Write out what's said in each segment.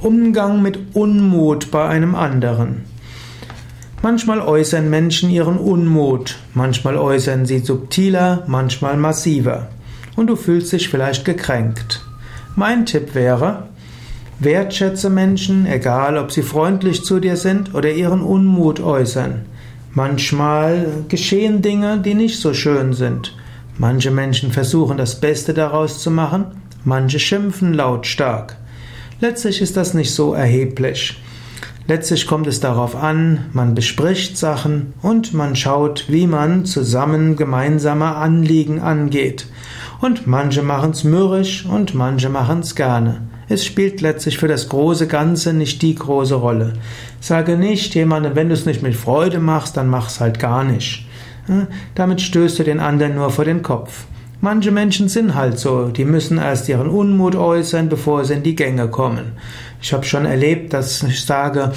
Umgang mit Unmut bei einem anderen. Manchmal äußern Menschen ihren Unmut, manchmal äußern sie subtiler, manchmal massiver. Und du fühlst dich vielleicht gekränkt. Mein Tipp wäre, wertschätze Menschen, egal ob sie freundlich zu dir sind oder ihren Unmut äußern. Manchmal geschehen Dinge, die nicht so schön sind. Manche Menschen versuchen das Beste daraus zu machen, manche schimpfen lautstark. Letztlich ist das nicht so erheblich. Letztlich kommt es darauf an, man bespricht Sachen und man schaut, wie man zusammen gemeinsame Anliegen angeht. Und manche machen es mürrisch und manche machen es gerne. Es spielt letztlich für das große Ganze nicht die große Rolle. Sage nicht jemandem, wenn du es nicht mit Freude machst, dann mach es halt gar nicht. Damit stößt du den anderen nur vor den Kopf. Manche Menschen sind halt so, die müssen erst ihren Unmut äußern, bevor sie in die Gänge kommen. Ich habe schon erlebt, dass ich sage,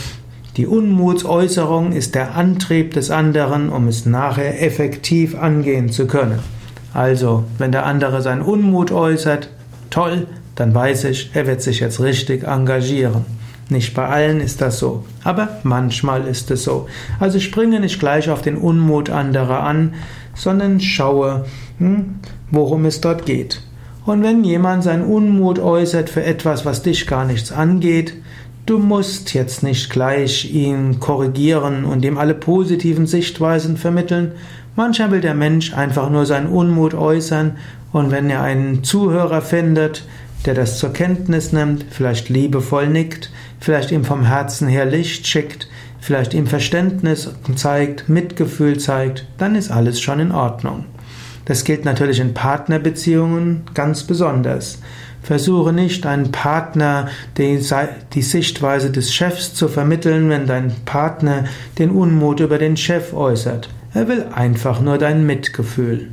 die Unmutsäußerung ist der Antrieb des anderen, um es nachher effektiv angehen zu können. Also, wenn der andere seinen Unmut äußert, toll, dann weiß ich, er wird sich jetzt richtig engagieren. Nicht bei allen ist das so, aber manchmal ist es so. Also springe nicht gleich auf den Unmut anderer an, sondern schaue, hm, worum es dort geht. Und wenn jemand seinen Unmut äußert für etwas, was dich gar nichts angeht, du musst jetzt nicht gleich ihn korrigieren und ihm alle positiven Sichtweisen vermitteln. Manchmal will der Mensch einfach nur seinen Unmut äußern und wenn er einen Zuhörer findet, der das zur Kenntnis nimmt, vielleicht liebevoll nickt, vielleicht ihm vom Herzen her Licht schickt, vielleicht ihm Verständnis zeigt, Mitgefühl zeigt, dann ist alles schon in Ordnung. Das gilt natürlich in Partnerbeziehungen ganz besonders. Versuche nicht, deinen Partner die, die, Sichtweise des Chefs zu vermitteln, wenn dein Partner den Unmut über den Chef äußert. Er will einfach nur dein Mitgefühl.